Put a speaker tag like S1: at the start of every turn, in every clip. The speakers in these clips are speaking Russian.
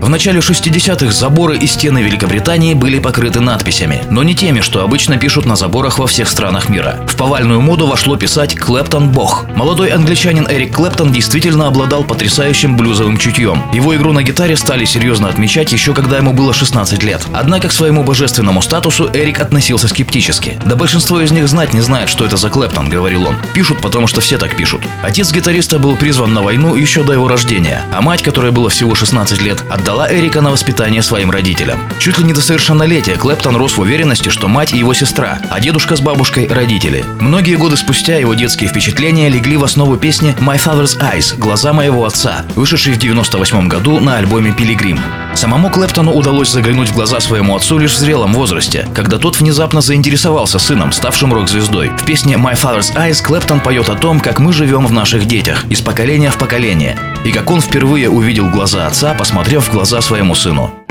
S1: В начале 60-х заборы и стены Великобритании были покрыты надписями, но не теми, что обычно пишут на заборах во всех странах мира. В повальную моду вошло писать «Клэптон Бог». Молодой англичанин Эрик Клэптон действительно обладал потрясающим блюзовым чутьем. Его игру на гитаре стали серьезно отмечать еще когда ему было 16 лет. Однако к своему божественному статусу Эрик относился скептически. Да большинство из них знать не знает, что это за Клэптон, говорил он. Пишут, потому что все так пишут. Отец гитариста был призван на войну еще до его рождения, а мать, которой было всего 16 лет, отдала Эрика на воспитание своим родителям. Чуть ли не до совершеннолетия Клэптон рос в уверенности, что мать и его сестра, а дедушка с бабушкой – родители. Многие годы спустя его детские впечатления легли в основу песни «My Father's Eyes» – «Глаза моего отца», вышедшей в 98 году на альбоме «Пилигрим». Самому Клэптону удалось заглянуть в глаза своему отцу лишь в зрелом возрасте, когда тот внезапно заинтересовался сыном, ставшим рок-звездой. В песне «My Father's Eyes» Клэптон поет о том, как мы живем в наших детях, из поколения в поколение, и как он впервые увидел глаза отца, посмотрев в глаза своему сыну.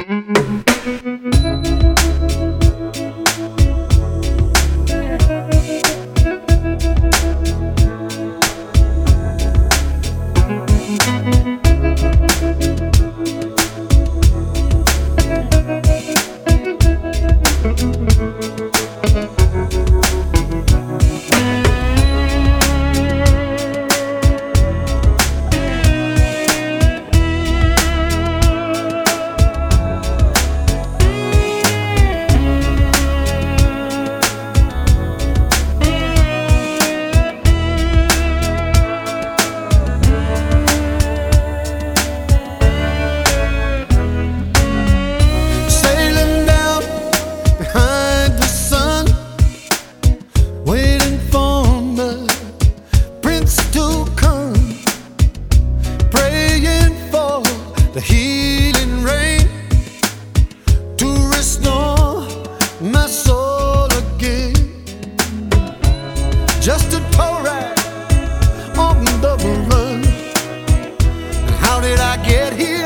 S2: did I get here?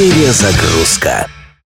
S2: Перезагрузка.